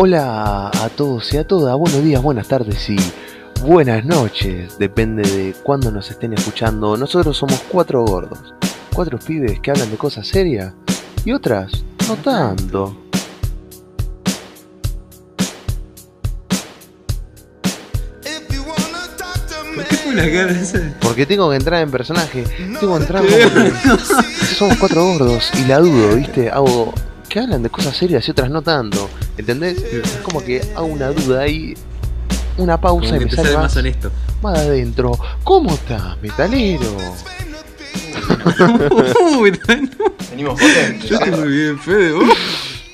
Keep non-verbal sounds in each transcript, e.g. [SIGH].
Hola a todos y a todas, buenos días, buenas tardes y buenas noches, depende de cuándo nos estén escuchando. Nosotros somos cuatro gordos, cuatro pibes que hablan de cosas serias y otras no tanto. ¿Por qué fue la cara esa? Porque tengo que entrar en personaje, tengo que entrar como que somos cuatro gordos y la dudo, ¿viste? Hago que hablan de cosas serias y otras no tanto, ¿entendés? Es como que hago una duda ahí, una pausa Como y me sale más, más honesto. más de adentro. ¿Cómo estás, metalero? [LAUGHS] Venimos potentes. yo estoy muy bien, Fede.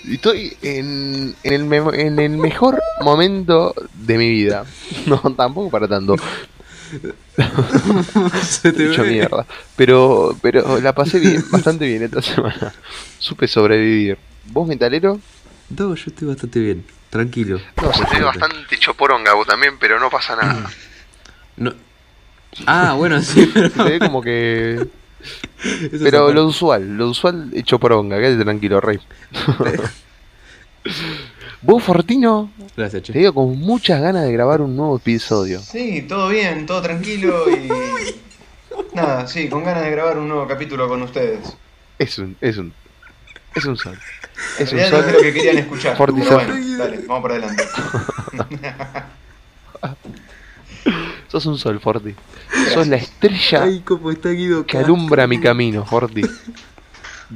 Y Estoy en, en, el me- en el mejor momento de mi vida. [LAUGHS] No, tampoco para tanto. [LAUGHS] Se te Mucha ve. mierda. Pero, pero la pasé bien, [LAUGHS] bastante bien esta semana. Supe sobrevivir. ¿Vos, metalero? No, yo estoy bastante bien. Tranquilo. No, se te ve bastante choporonga vos también, pero no pasa nada. [CLEARS THROAT] No. Ah, bueno, sí, [LAUGHS] pero. Se te ve como que... Eso Pero lo usual, lo usual es choporonga. Quédate tranquilo, rey. Vos, Fortino, Gracias, te digo con muchas ganas de grabar un nuevo episodio. Sí, todo bien, todo tranquilo y. [LAUGHS] Nada, sí, con ganas de grabar un nuevo capítulo con ustedes. Es un, es un, es un sol. Es un sol. lo que querían escuchar. Forti Pero bueno, dale, vamos para adelante. [LAUGHS] Sos un sol, Forti. Sos la estrella Ay, cómo está Guido. que alumbra mi camino, Forti.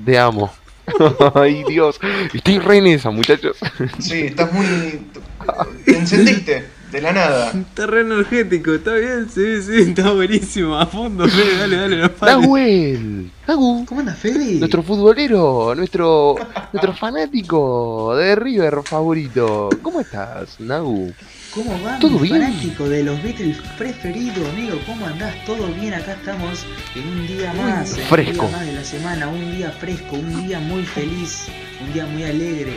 Te amo. [LAUGHS] Ay, Dios. Estoy re en esa, muchachos. Sí, estás muy. Te encendiste de la nada. Está re energético, está bien, sí, sí, está buenísimo. A fondo, Fede, dale, dale, no pares. Nahuel. Nagu. ¿Cómo andas, Fede? Nuestro futbolero, nuestro, nuestro fanático de River favorito. ¿Cómo estás, Nagu? ¿Cómo va ¿Todo mi bien? fanático de los Beatles preferido, amigo? ¿Cómo andás? ¿Todo bien? Acá estamos en un día más. Fresco. Un día más de la semana, un día fresco, un día muy feliz, un día muy alegre.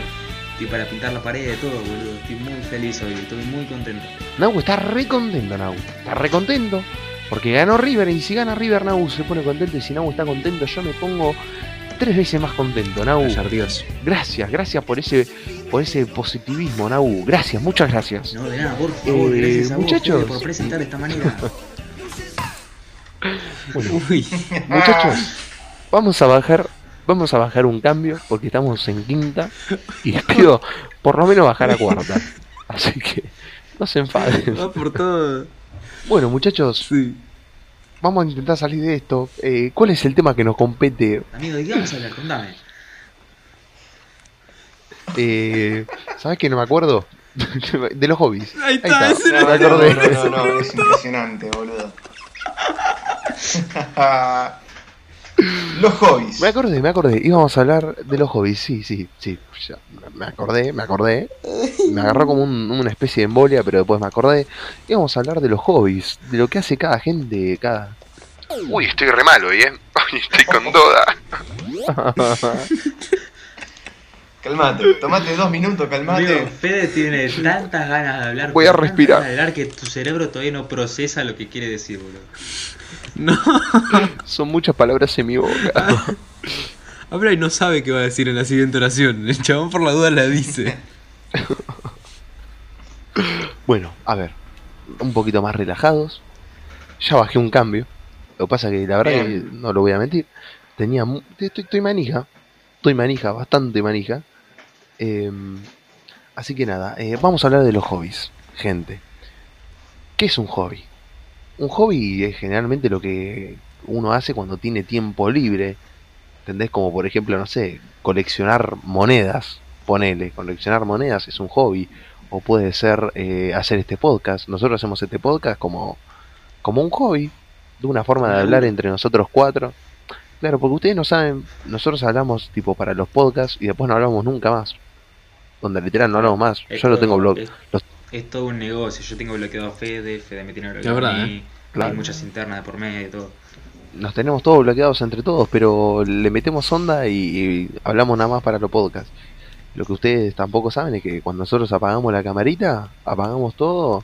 Estoy para pintar la pared de todo, boludo. Estoy muy feliz hoy, estoy muy contento. Nagu está re contento, Nagu. Está re contento. Porque ganó River y si gana River, Nagu se pone contento. Y si Nagu está contento, yo me pongo tres veces más contento, Nagu. Gracias, Dios. Gracias, gracias por ese, por ese positivismo, Nagu. Gracias, muchas gracias. No, de nada, por favor, Eh, gracias a vos, muchachos. Fede, por presentar de esta manera. [LAUGHS] Bueno, Uy, muchachos, vamos a bajar, vamos a bajar un cambio porque estamos en quinta y les pido por lo menos bajar a cuarta. Así que no se enfaden. va por todo. Bueno, muchachos, Sí. Vamos a intentar salir de esto. Eh, ¿Cuál es el tema que nos compete? Amigo, ¿de qué vamos a hablar? Contame. Eh, ¿Sabes que no me acuerdo? [LAUGHS] De los hobbies. Ahí está, Ahí Me No, no, acordé. no, no, no, es impresionante, boludo. [LAUGHS] [LAUGHS] Los hobbies. Me acordé, me acordé. Íbamos a hablar de los hobbies. Sí, sí, sí. Ya, me acordé, me acordé. Me agarró como un- una especie de embolia, pero después me acordé. Íbamos a hablar de los hobbies, de lo que hace cada gente, cada. Uy, estoy re malo hoy, ¿eh? [LAUGHS] Uy, estoy con toda. [LAUGHS] Calmate, tomate dos minutos, calmate. Amigo, Fede tiene tantas ganas de hablar. Voy a respirar. ganas de hablar que tu cerebro todavía no procesa lo que quiere decir, boludo. No. [LAUGHS] Son muchas palabras en mi boca. [LAUGHS] Habla y no sabe qué va a decir en la siguiente oración. El chabón por la duda la dice. [LAUGHS] Bueno, a ver. Un poquito más relajados. Ya bajé un cambio. Lo que pasa que la verdad Bien. que no lo voy a mentir. Tenía mu- estoy, estoy manija. Estoy manija, bastante manija. Eh, así que nada, eh, vamos a hablar de los hobbies, gente. ¿Qué es un hobby? Un hobby es generalmente lo que uno hace cuando tiene tiempo libre. ¿Entendés? Como por ejemplo, no sé, coleccionar monedas. Ponele, coleccionar monedas es un hobby. O puede ser eh, hacer este podcast. Nosotros hacemos este podcast como, como un hobby. De una forma de hablar entre nosotros cuatro. Claro, porque ustedes no saben, nosotros hablamos tipo para los podcasts y después no hablamos nunca más. Donde literal no hablamos más. Es Yo lo todo- tengo blog. Es, los- es todo un negocio. Yo tengo bloqueado a Fede, Fede me tiene bloqueado verdad, a mí. Claro. Hay muchas internas de por medio y todo. Nos tenemos todos bloqueados entre todos, pero le metemos onda y, y hablamos nada más para los podcasts. Lo que ustedes tampoco saben es que cuando nosotros apagamos la camarita, apagamos todo,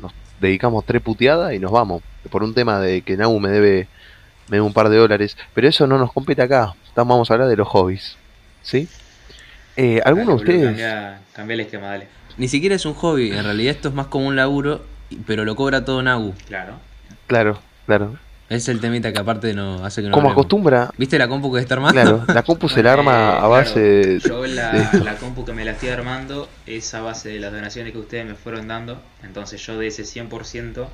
nos dedicamos tres puteadas y nos vamos. Por un tema de que Nau me debe, me debe un par de dólares. Pero eso no nos compete acá. Estamos, vamos a hablar de los hobbies. ¿Sí? Eh, ¿Alguno de ustedes? Cambia, cambia el esquema, dale. Ni siquiera es un hobby, en realidad esto es más como un laburo, pero lo cobra todo Nagu. Claro. Claro, claro. Es el temita que aparte no hace que no Como hablemos. acostumbra, ¿Viste la compu que está armando? claro, la compu se la [LAUGHS] arma Eh, a base de- Yo la, de la compu que me la estoy armando es a base de las donaciones que ustedes me fueron dando. Entonces yo de ese 100%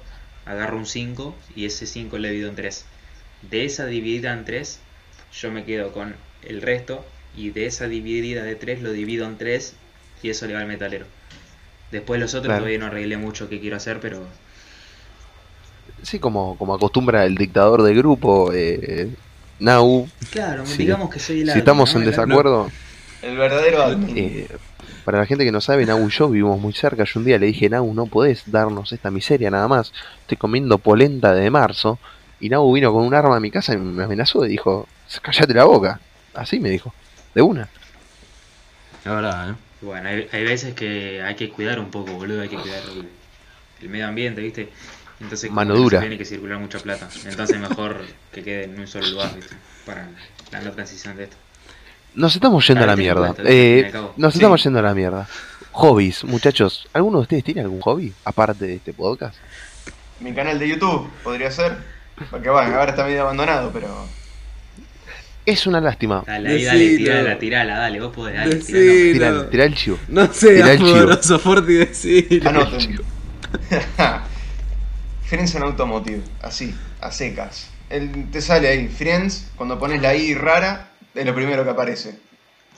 agarro un 5 y ese 5 le divido en 3. De esa dividida en 3 yo me quedo con el resto y de esa dividida de 3 lo divido en 3 y eso le va al metalero. Después los otros Claro. todavía no arreglé mucho que quiero hacer, pero Sí, como, como acostumbra el dictador del grupo, eh, Nau. claro, Sí. digamos que soy el Si estamos ¿no? en desacuerdo, El verdadero admin. eh, para la gente que no sabe, Nau y yo vivimos muy cerca. Yo un día le dije, Nau, no podés darnos esta miseria nada más. Estoy comiendo polenta de marzo. Y Nau vino con un arma a mi casa y me amenazó y dijo, callate la boca. Así me dijo, de una. La verdad, ¿eh? Bueno, hay, hay veces que hay que cuidar un poco, boludo, hay que cuidar el, el medio ambiente, ¿viste? Entonces, como Mano dura. tiene que circular mucha plata. Entonces, mejor que quede en un solo lugar, ¿viste? Para la no transición de esto. Nos estamos yendo a la mierda. Eh, nos Sí. estamos yendo a la mierda. Hobbies, muchachos. ¿Alguno de ustedes tiene algún hobby aparte de este podcast? Mi canal de YouTube podría ser. Porque bueno, ahora está medio abandonado, pero. Es una lástima. Dale, ahí, dale, tirala, tirala, dale, vos podés, dale, tirala. Tira, tira el chivo. No sé, Tirá el chivo. amoroso, Forti, decilo. Anoten. [LAUGHS] Friends en Automotive. Así, a secas. El- te sale ahí, Friends, cuando pones la I rara, es lo primero que aparece.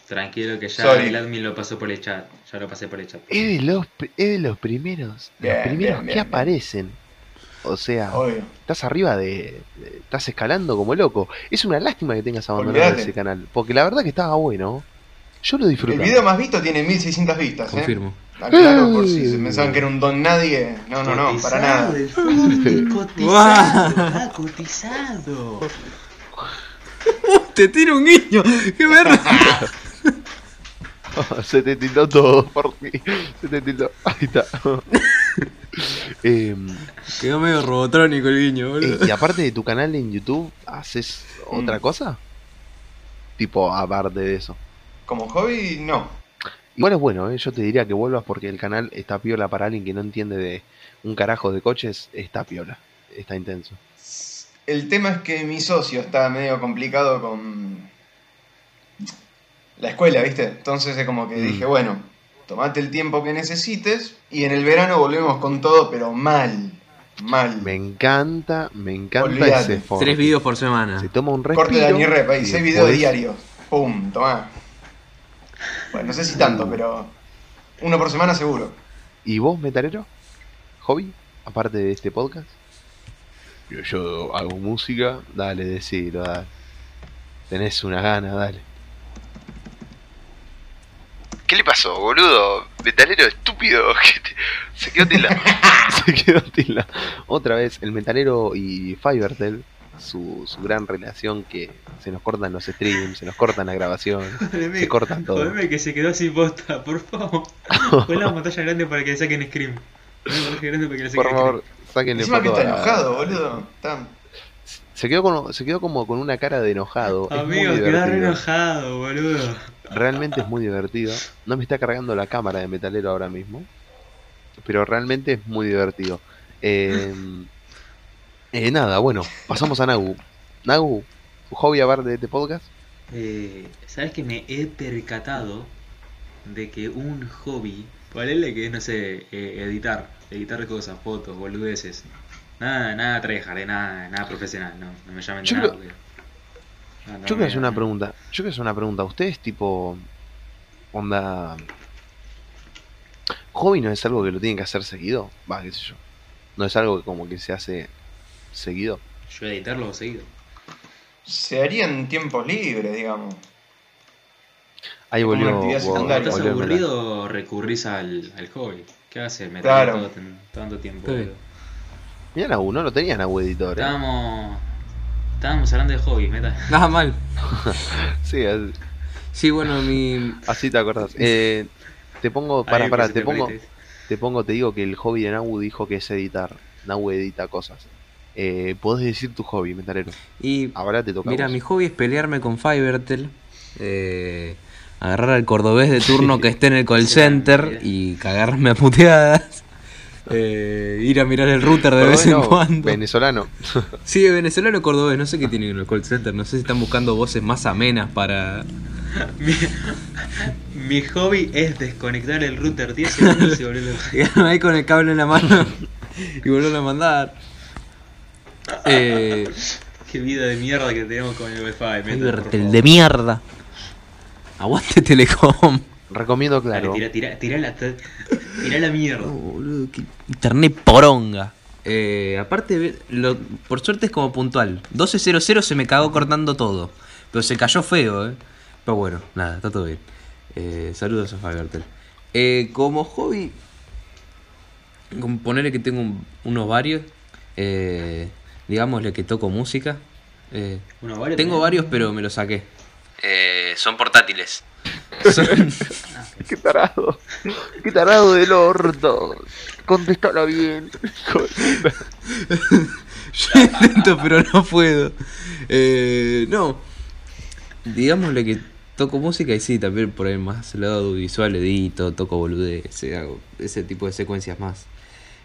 Tranquilo que ya Sorry. el admin lo pasó por el chat. Ya lo pasé por el chat. Es de los, es de los primeros, Bien, los primeros bien, que bien, aparecen. O sea, Obvio. estás arriba de, de- Estás escalando como loco. Es una lástima que tengas abandonado ese canal. Porque la verdad que estaba bueno. Yo lo El disfruté. video más visto tiene 1600 vistas, ¿eh? Confirmo. Aclaro por si se pensaban que era un don nadie. No, no, no, para nada. el [LAUGHS] cotizado, está cotizado. [LAUGHS] Te tiro un guiño. ¡Qué verga! [LAUGHS] Se te tildó todo, por mí. Se te tildó. Ahí está. [LAUGHS] Em, Quedó medio robotrónico el guiño, boludo. y aparte de tu canal en YouTube, ¿haces otra Mm. cosa? Tipo, aparte de eso. Como hobby, no. Igual es bueno, ¿eh? yo te diría que vuelvas porque el canal está piola para alguien que no entiende de un carajo de coches, está piola, está intenso. El tema es que mi socio está medio complicado con la escuela, ¿viste? Entonces es como que Mm. dije, bueno, tomate el tiempo que necesites y en el verano volvemos con todo, pero mal, mal. Me encanta, me encanta ese forma. Tres videos por semana. Se toma un respiro. Corte de Dani Rep ahí, y 6 videos diarios. Pum, tomá. Bueno, no sé si tanto, pero uno por semana seguro. ¿Y vos, metalero? ¿Hobby? Aparte de este podcast. Yo, yo hago música, dale, decilo, dale. Tenés una gana, dale. ¿Qué le pasó, boludo? Metalero estúpido. [LAUGHS] Se quedó tilda. [LAUGHS] Se quedó tilda. Otra vez, el metalero y Fivertel, su, su gran relación que se nos cortan los streams, se nos cortan las grabaciones, [LAUGHS] se cortan todo. Jodeme que se quedó sin posta, por favor. Pon la pantalla grande para que le saquen scream. Pon la pantalla grande para que le saquen Por favor, sáquenle Encima que está enojado, boludo. Está... Se quedó, con- se quedó como con una cara de enojado. Amigo, quedás re enojado, boludo. Realmente es muy divertido. No me está cargando la cámara de metalero ahora mismo. Pero realmente es muy divertido. Eh, eh, nada, bueno, pasamos a Nagu. Nagu, ¿tu hobby aparte de este podcast? Eh, ¿Sabes que me he percatado de que un hobby, ponele que es, no sé, eh, editar, editar cosas, fotos, boludeces. Nada, nada tryhard, nada, nada profesional, no, no me llamen de Yo nada. creo- porque- no, no Yo quiero hacer una pregunta. Yo quiero hacer una pregunta. ¿Ustedes tipo onda hobby no es algo que lo tienen que hacer seguido? Va, qué sé yo. No es algo que como que se hace seguido. Yo editarlo seguido. Se haría en tiempos libres, digamos. Ahí volvió. Cuando estás aburrido, recurrís al, al hobby. ¿Qué haces? Meter Claro. todo, tanto tiempo. Sí. boludo. Mirá Nagu, no lo tenía Nagu editor. ¿eh? Estábamos, estábamos hablando de hobby, meta. Nada [LAUGHS] mal. [LAUGHS] Sí, así, Sí, bueno, mi. así te acordás. Eh, te pongo, para, para, te pongo, te pongo, te digo que el hobby de Nagu dijo que es editar. Nagu edita cosas. Eh, podés decir tu hobby, metalero. Y Ahora te toca. Mira, vos. mi hobby es pelearme con Fivertel. Eh, agarrar al cordobés de turno [LAUGHS] que esté en el call center y cagarme a puteadas. Eh, ir a mirar el router de vez en cuando. Venezolano. [LAUGHS] Sí, venezolano cordobés, no sé qué tienen en el call center, no sé si están buscando voces más amenas para... [LAUGHS] Mi, mi hobby es desconectar el router 10 [LAUGHS] segundos y volverlo a ahí con el cable en la mano y volverlo a mandar. Eh, Qué vida de mierda que tenemos con el Wi-Fi. favor. de mierda. Aguante Telecom. Recomiendo, Dale, claro. tira, tira, tira la, tira la mierda. No, boludo, qué internet poronga. Eh, aparte, lo- por suerte es como puntual. 12.00 se me cagó cortando todo. Pero se cayó feo, eh. Pero bueno, nada, está todo bien. Eh, saludos a Fabertel. Eh, como hobby, como ponerle que tengo un- unos varios. Eh, digámosle que toco música. Eh, tengo varios, pero me los saqué. Eh, son portátiles. [LAUGHS] Son- Qué tarado. Qué tarado del orto. Contéstalo bien. [LAUGHS] Yo intento, pero no puedo. Eh, no. Digámosle que toco música y sí, también por ahí más el lado audiovisual edito, toco boludez, hago ese tipo de secuencias más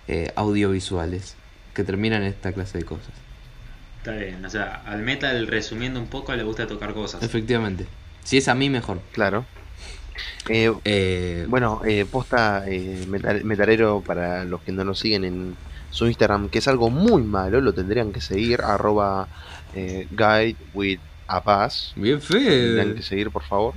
eh, audiovisuales que terminan en esta clase de cosas. Está bien, o sea, al metal resumiendo un poco le gusta tocar cosas. Efectivamente. Si es a mí, mejor. Claro. Eh, Eh, bueno, eh, posta metal- metalero para los que no nos siguen en su Instagram, que es algo muy malo, lo tendrían que seguir, arroba guide with a paz. bien Tendrían fe. que seguir, por favor.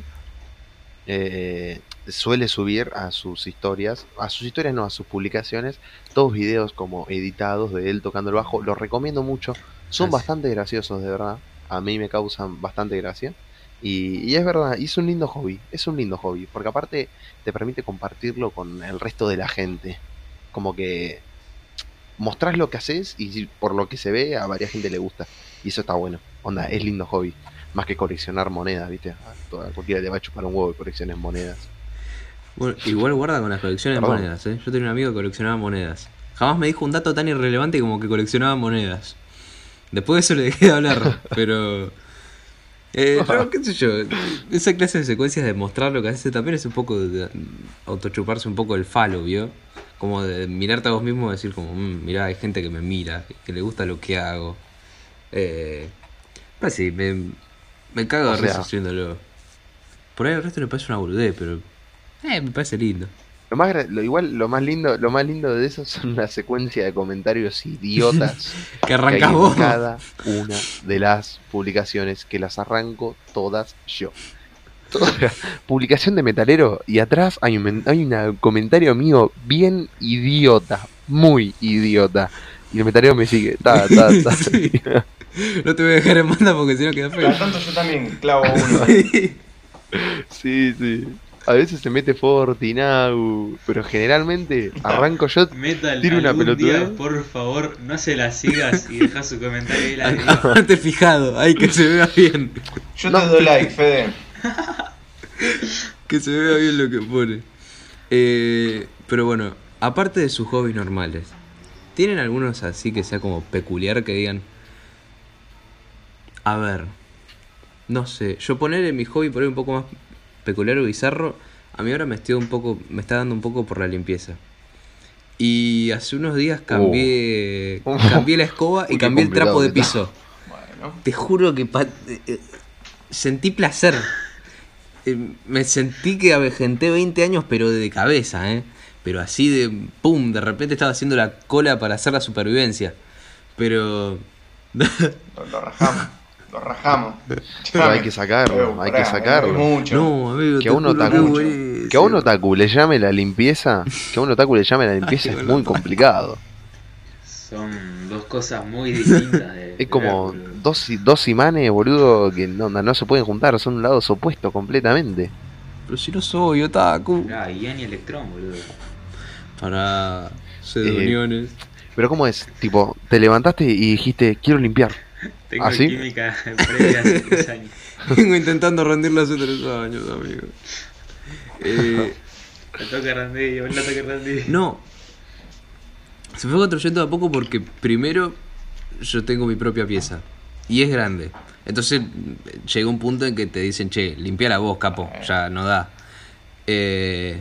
Suele subir a sus historias, a sus historias no, a sus publicaciones, todos videos como editados de él tocando el bajo. Los recomiendo mucho. Son bastante graciosos, de verdad. A mí me causan bastante gracia. Y, y es verdad, y es un lindo hobby. Es un lindo hobby, porque aparte te permite compartirlo con el resto de la gente. Como que mostrás lo que haces y por lo que se ve a varias gente le gusta. Y eso está bueno. Onda, es lindo hobby. Más que coleccionar monedas, ¿viste? A toda- cualquiera le va a chupar un huevo y colecciones monedas. Bueno, igual guarda con las colecciones de monedas, ¿eh? Yo tenía un amigo que coleccionaba monedas. Jamás me dijo un dato tan irrelevante como que coleccionaba monedas. Después de eso le dejé de hablar, [LAUGHS] pero... Eh, [LAUGHS] no, qué sé yo, esa clase de secuencias de mostrar lo que hace también es un poco de autochuparse un poco el falo, ¿vio? Como de mirarte a vos mismo y decir como, "Mm, mirá, hay gente que me mira, que le gusta lo que hago. Eh, pues sí, me, me cago de risa haciéndolo. Por ahí el resto le parece una boludez, pero... Eh, me parece lindo. Lo más gra- lo, igual lo más lindo, lo más lindo de eso son la secuencia de comentarios idiotas [LAUGHS] Que arrancas en vos. cada una de las publicaciones que las arranco todas yo. Toda- publicación de metalero y atrás hay un hay un comentario mío bien idiota, muy idiota. Y el metalero me sigue. Ta, ta, ta. [LAUGHS] Sí. No te voy a dejar en banda porque si no queda feo. Cada tanto yo también clavo uno. [LAUGHS] Sí, sí. A veces se mete Fortinau, pero generalmente arranco yo. [LAUGHS] Metal, Tira una pelotudez. por favor, no se las sigas y deja su comentario ahí. La. [LAUGHS] Aparte fijado, ahí que se vea bien. Yo No. te doy like, Fede. [LAUGHS] Que se vea bien lo que pone. Eh, pero bueno, aparte de sus hobbies normales, ¿tienen algunos así que sea como peculiar que digan? A ver, no sé, yo poner en mi hobby por ahí un poco más peculiar o bizarro, a mí ahora me estoy un poco, me está dando un poco por la limpieza. Y hace unos días cambié, Oh. [LAUGHS] cambié la escoba y cambié el trapo de piso. Bueno. Te juro que eh, eh, sentí placer. Eh, me sentí que avejenté 20 años, pero de cabeza, ¿eh? Pero así de pum, de repente estaba haciendo la cola para hacer la supervivencia. Pero. Lo, lo rajamos. [LAUGHS] Lo rajamos. Pero hay que sacarlo, hay que sacarlo. Mucho. no, amigo, Que a un otaku, que a un otaku le llame la limpieza, que a un otaku le llame la [LAUGHS] limpieza Ay, es muy complicado. Son dos cosas muy distintas. De, Es como dos, dos imanes, boludo, que no, no se pueden juntar, son lados opuestos completamente. Pero si no soy otaku. Mirá, Ian y Electron, boludo. Para. Ser Eh, uniones. Pero ¿cómo es? Tipo, te levantaste y dijiste, quiero limpiar. Tengo ¿Ah, sí? química [LAUGHS] previa hace tres [LAUGHS] años. Vengo intentando rendirla hace tres años, amigo. [LAUGHS] Eh, La toca Randy, la toca Randy. No. Se fue construyendo de a poco porque primero yo tengo mi propia pieza. Y es grande. Entonces llega un punto en que te dicen, che, limpia la voz, capo, ya no da. Eh,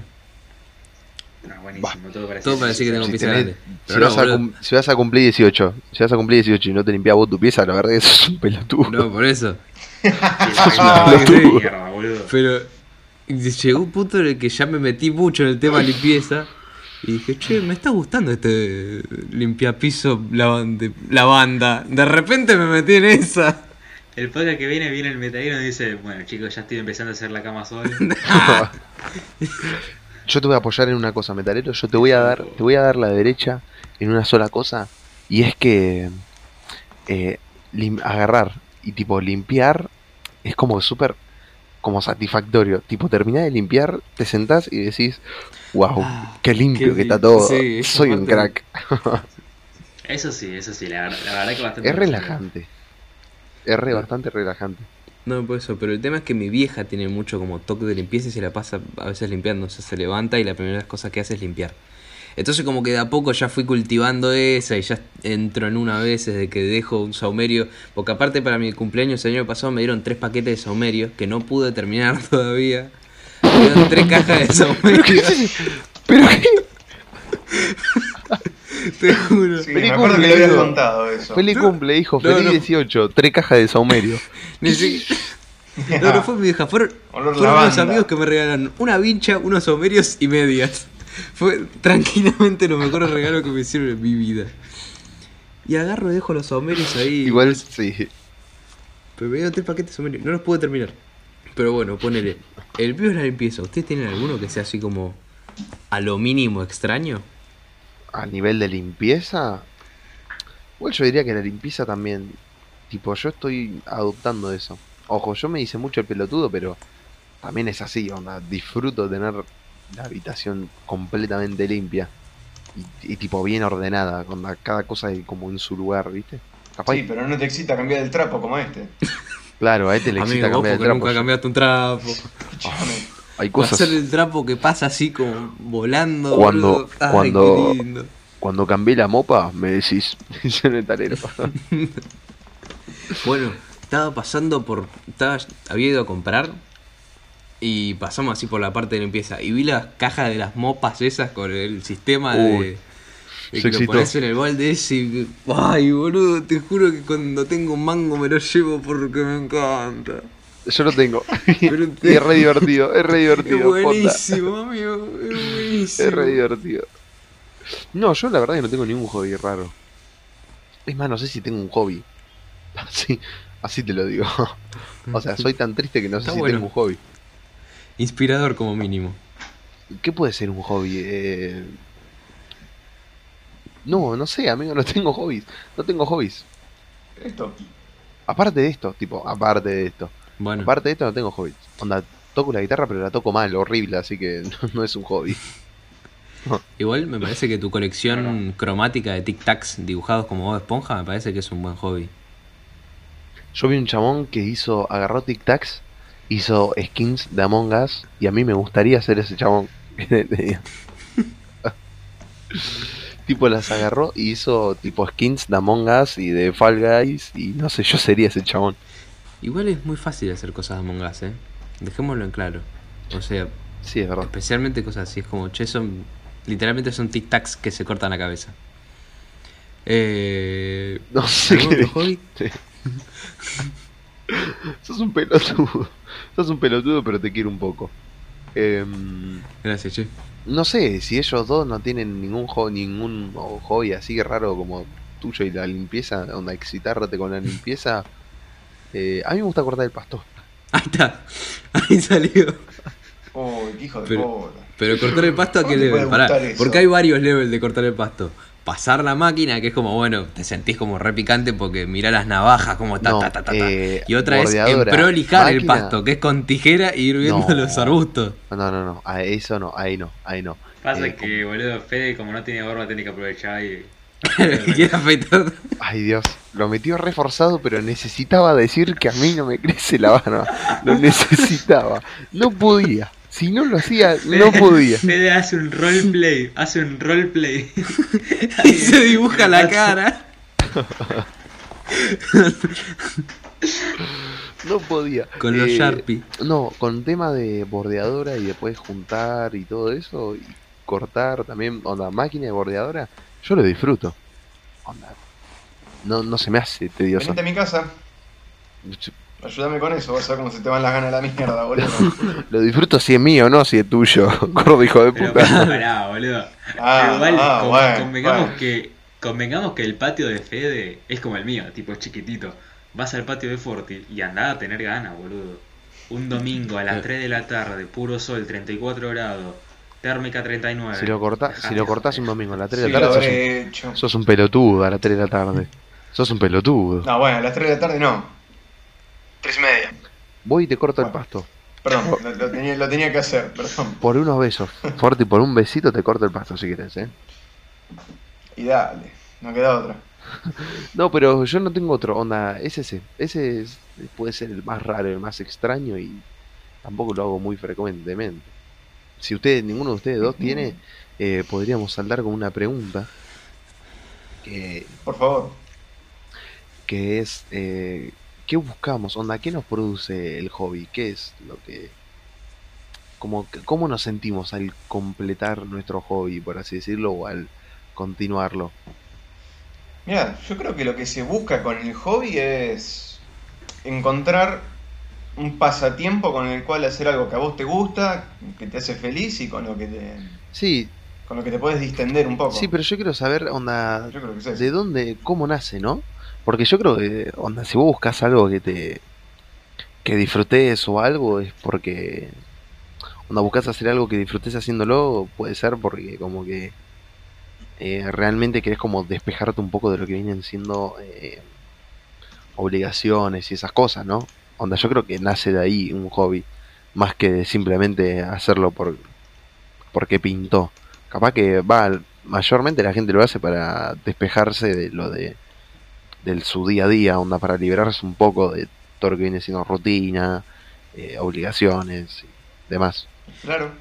Buenísimo, todo para todo para decir que tengo Si, grande. si no, vas a boludo. cum- si vas a cumplir 18, si vas a cumplir 18 y no te limpias vos tu pieza, la verdad que es un [LAUGHS] pelotudo. No, por eso. [LAUGHS] Ah. Pero llegó un punto en el que ya me metí mucho en el tema limpieza. Y dije, che, me está gustando este limpiapiso lavande- lavanda. De repente me metí en esa. El podcast que viene, viene el metadero y dice, bueno chicos, ya estoy empezando a hacer la cama solo. [LAUGHS] Yo te voy a apoyar en una cosa, metalero. Yo te voy a dar, te voy a dar la derecha en una sola cosa. Y es que eh, agarrar y tipo limpiar es como súper como satisfactorio. Tipo, terminás de limpiar, te sentás y decís, wow, Ah, qué limpio qué que está todo. sí, Soy un crack. Eso sí, eso sí, la, verdad- la verdad que bastante. Es relajante. Es re bastante relajante. No, por eso, pero el tema es que mi vieja tiene mucho como toque de limpieza y se la pasa a veces limpiando. O sea, se levanta y la primera cosa que hace es limpiar. Entonces como que de a poco ya fui cultivando esa y ya entro en una vez desde que dejo un saumerio. Porque aparte para mi cumpleaños el año pasado me dieron tres paquetes de saumerio que no pude terminar [LAUGHS] todavía. Me dieron tres cajas de saumerio. [LAUGHS] Pero qué [LAUGHS] [LAUGHS] Te juro. Sí, Feliz me acuerdo que le habías contado eso. feliz cumple, hijo, No, feliz no. 18, tres cajas de saumerio. [LAUGHS] [LAUGHS] No, no fue mi vieja, fueron, fueron unos amigos que me regalaron una vincha, unos saumerios y medias. Fue tranquilamente lo mejor regalo que me hicieron en mi vida. Y agarro y dejo los saumerios ahí. Igual sí. Pero me dieron tres paquetes de saumerios, no los pude terminar. Pero bueno, ponele. El mío es la limpieza. ¿Ustedes tienen alguno que sea así como a lo mínimo extraño? A nivel de limpieza, igual yo diría que la limpieza también. Tipo, yo estoy adoptando eso. Ojo, yo me hice mucho el pelotudo, pero también es así, onda. Disfruto tener la habitación completamente limpia y, y tipo bien ordenada, con cada cosa como en su lugar, ¿viste? Capaz, Sí, pero no te excita cambiar el trapo como este. [LAUGHS] claro, a este le excita Amigo, cambiar el trapo. nunca cambiaste un trapo. [LAUGHS] Hay cosas. Hacer el trapo que pasa así como volando. Cuando-. Ay, cuando- qué lindo. Cuando cambié la mopa, me decís, [LAUGHS] yo el [LAUGHS] talero. Bueno, estaba pasando por. Estaba, había ido a comprar y pasamos así por la parte de limpieza. Y vi las cajas de las mopas esas con el sistema Uy, de. de que lo pones en el balde ese y. Ay, boludo, te juro que cuando tengo un mango me lo llevo porque me encanta. Yo lo tengo. [LAUGHS] Pero es re divertido, es re Es divertido. posta. buenísimo, amigo. Es buenísimo. Es re divertido. No, yo la verdad que no tengo ningún hobby raro. Es más, no sé si tengo un hobby. [LAUGHS] Así, así te lo digo. [LAUGHS] O sea, soy tan triste que no sé Está si bueno. tengo un hobby. Inspirador como mínimo. ¿Qué puede ser un hobby? Eh... No, no sé, amigo, no tengo hobbies. No tengo hobbies. Esto. Aparte de esto, tipo, aparte de esto. Bueno, Aparte de esto no tengo hobbies. Onda, toco la guitarra pero la toco mal, horrible, así que [LAUGHS] no, no es un hobby. [LAUGHS] igual me parece que tu colección cromática de tic tacs dibujados como Bob Esponja me parece que es un buen hobby. Yo vi un chamón que hizo, agarró tic tacs, hizo skins de Among Us y a mí me gustaría ser ese chabón. [LAUGHS] [LAUGHS] tipo las agarró y hizo tipo skins de Among Us y de Fall Guys y no sé, yo sería ese chabón. Igual es muy fácil hacer cosas de Among Us, ¿eh? Dejémoslo en claro. O sea, Sí, es verdad. especialmente cosas así, es como, che, son. Literalmente son tic tacs que se cortan la cabeza. Eh. No sé ¿algún qué hobby? [LAUGHS] Sos un pelotudo. Sos un pelotudo pero te quiero un poco. Em, Gracias, che. no sé, si ellos dos no tienen ningún hobby, ningún hobby así raro como tuyo y la limpieza, onda excitarte con la limpieza. eh, a mí me gusta cortar el pasto. [LAUGHS] Ahí está. Ahí salió. Qué hijo de Pero-. Pero cortar el pasto a ¿Cómo qué level? Pará, porque hay varios levels de cortar el pasto. Pasar la máquina, que es como, bueno, te sentís como re picante porque mirá las navajas, como ta, No, ta, ta, ta, ta. eh, Y otra es prolijar el pasto, que es con tijera y ir viendo No. los arbustos. No, no, no, a eso no, ahí no, ahí no. Pasa Eh, que, boludo, Fede, como no tiene barba, tiene que aprovechar y. [LAUGHS] Ay Dios, lo metió reforzado, pero necesitaba decir que a mí no me crece la barba. Lo necesitaba. No podía. Si no lo hacía, [LAUGHS] no podía. Fede hace un roleplay, hace un roleplay. [LAUGHS] Y se dibuja la cara. [LAUGHS] No podía. Con los Eh, Sharpie. No, con tema de bordeadora y después juntar y todo eso, y cortar también, onda, máquina de bordeadora, yo lo disfruto. Onda, no, no se me hace tedioso. Venite a mi casa, ayúdame con eso, vas a ver cómo se te van las ganas de la mierda, boludo. [LAUGHS] Lo disfruto si es mío, no si es tuyo, [LAUGHS] gordo hijo de Pero puta. pará, boludo. Ah, Igual, ah, con- bueno, convengamos, bueno. que, convengamos que el patio de Fede es como el mío, tipo es chiquitito. Vas al patio de Forti y andá a tener ganas, boludo. Un domingo a las 3 de la tarde, puro sol, 34 grados, térmica 39. Si lo cortás, si lo cortás un domingo a las 3 Sí, de la tarde, sos un, sos un pelotudo a las 3 de la tarde. Sos un pelotudo. No, bueno, a las 3 de la tarde no. 3 y media. Voy y te corto el pasto. Perdón, lo, lo tenía, lo tenía que hacer, perdón. Por unos besos. Fuerte y por un besito te corto el pasto si querés, eh. Y dale, no queda otra. [LAUGHS] No, pero yo no tengo otro. Onda, es ese. Ese es- puede ser el más raro, el más extraño y tampoco lo hago muy frecuentemente. Si ustedes, ninguno de ustedes dos tiene, eh, podríamos saldar con una pregunta que, Por favor. que es eh, ¿qué buscamos? Onda, ¿qué nos produce el hobby? ¿Qué es lo que... Como, ¿Cómo nos sentimos al completar nuestro hobby, por así decirlo, o al continuarlo? Mira, yo creo que lo que se busca con el hobby es encontrar un pasatiempo con el cual hacer algo que a vos te gusta, que te hace feliz y con lo que te, Sí, con lo que te puedes distender un poco. sí, pero yo quiero saber, onda, Yo creo que es de dónde, cómo nace, ¿no? Porque yo creo que, onda, si vos buscas algo que te, que disfrutes o algo, es porque, onda, buscas hacer algo que disfrutes haciéndolo, puede ser porque como que eh, realmente querés como despejarte un poco de lo que vienen siendo eh, obligaciones y esas cosas, ¿no? Onda, yo creo que nace de ahí un hobby, más que de simplemente hacerlo por, porque pintó. Capaz que va, mayormente la gente lo hace para despejarse de lo de del su día a día, onda para liberarse un poco de todo lo que viene siendo rutina, eh, obligaciones y demás. Claro.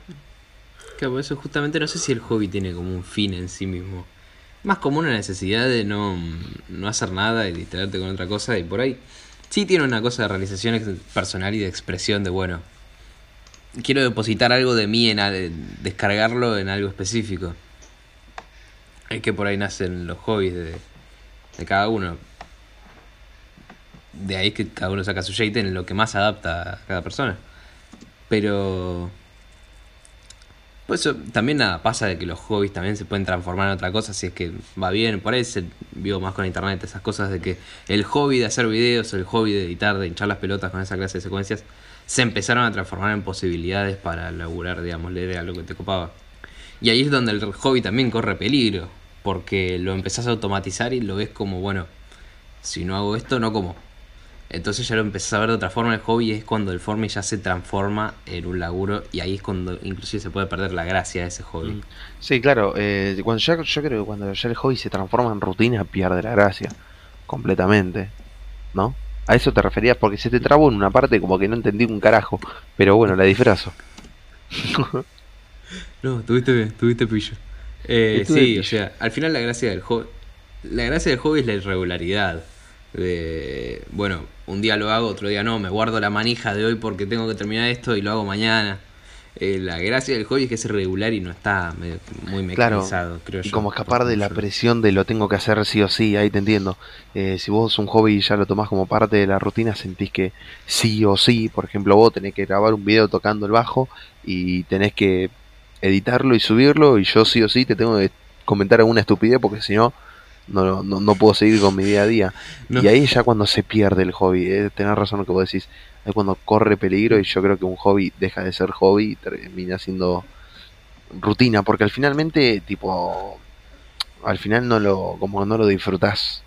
Claro, por eso justamente no sé si el hobby tiene como un fin en sí mismo. Más como una necesidad de no, no hacer nada y distraerte con otra cosa y por ahí. Sí tiene una cosa de realización personal y de expresión de, bueno, quiero depositar algo de mí en descargarlo en algo específico. Es que por ahí nacen los hobbies de, de cada uno. De ahí que cada uno saca su jeite en lo que más adapta a cada persona. Pero pues eso también nada, pasa de que los hobbies también se pueden transformar en otra cosa si es que va bien. Por ahí se vivo más con internet, esas cosas de que el hobby de hacer videos, el hobby de editar, de hinchar las pelotas con esa clase de secuencias, se empezaron a transformar en posibilidades para laburar, digamos, leer algo que te copaba. Y ahí es donde el hobby también corre peligro, porque lo empezás a automatizar y lo ves como, bueno, si no hago esto, no como. Entonces ya lo empezás a ver de otra forma el hobby es cuando el hobby ya se transforma en un laburo y ahí es cuando inclusive se puede perder la gracia de ese hobby. Sí, claro, eh, cuando ya, yo creo que cuando ya el hobby se transforma en rutina pierde la gracia, completamente, ¿no? A eso te referías porque se te trabó en una parte como que no entendí un carajo, pero bueno, la disfrazo. [LAUGHS] No, tuviste bien, tuviste pillo. Eh, sí, pillo. o sea, al final la gracia del hobby. La gracia del hobby es la irregularidad. De, bueno, un día lo hago, otro día no, me guardo la manija de hoy porque tengo que terminar esto y lo hago mañana. Eh, la gracia del hobby es que es irregular y no está medio- muy Claro, mecanizado, creo Y yo. como escapar de la Yo- presión de lo tengo que hacer sí o sí, ahí te entiendo. Eh, si vos un hobby ya lo tomás como parte de la rutina, sentís que sí o sí, por ejemplo, vos tenés que grabar un video tocando el bajo y tenés que editarlo y subirlo y yo sí o sí te tengo que comentar alguna estupidez porque si no, no, no, no puedo seguir con mi día a día. No. Y ahí ya cuando se pierde el hobby, eh, tenés razón lo que vos decís, ahí cuando corre peligro y yo creo que un hobby deja de ser hobby y termina siendo rutina, porque al finalmente, tipo, al final no lo, como no lo disfrutás,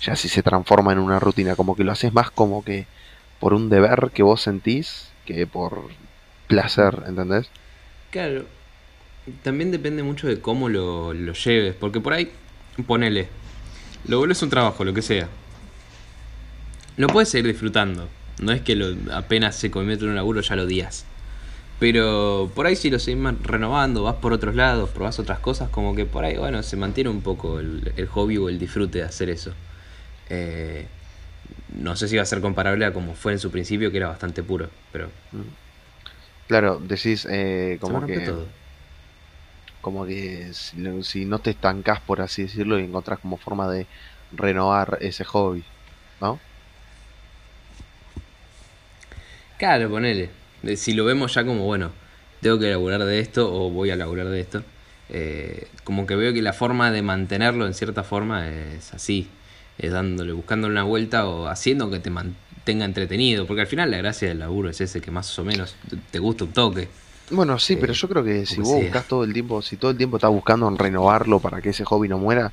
ya si se transforma en una rutina, como que lo haces más como que por un deber que vos sentís que por placer, ¿entendés? Claro. También depende mucho de cómo lo, lo lleves. Porque por ahí, ponele. Lo vuelves un trabajo, lo que sea. Lo puedes seguir disfrutando. No es que lo, apenas se en un laburo ya lo días. Pero por ahí si lo seguís renovando, vas por otros lados, probás otras cosas, como que por ahí, bueno, se mantiene un poco el, el hobby o el disfrute de hacer eso. Eh, no sé si va a ser comparable a como fue en su principio, que era bastante puro, pero Claro, decís eh, como que, todo. Como que si, si no te estancás, por así decirlo, y encontrás como forma de renovar ese hobby, ¿no? Claro, ponele. De- Si lo vemos ya como, bueno, tengo que laburar de esto o voy a laburar de esto. eh, como que veo que la forma de mantenerlo en cierta forma es así. Es dándole, buscándole una vuelta o haciendo que te mantenga entretenido. Porque al final la gracia del laburo es ese que más o menos te gusta un toque. Bueno, sí, Eh, pero yo creo que si vos sea. buscas todo el tiempo, si todo el tiempo estás buscando en renovarlo para que ese hobby no muera,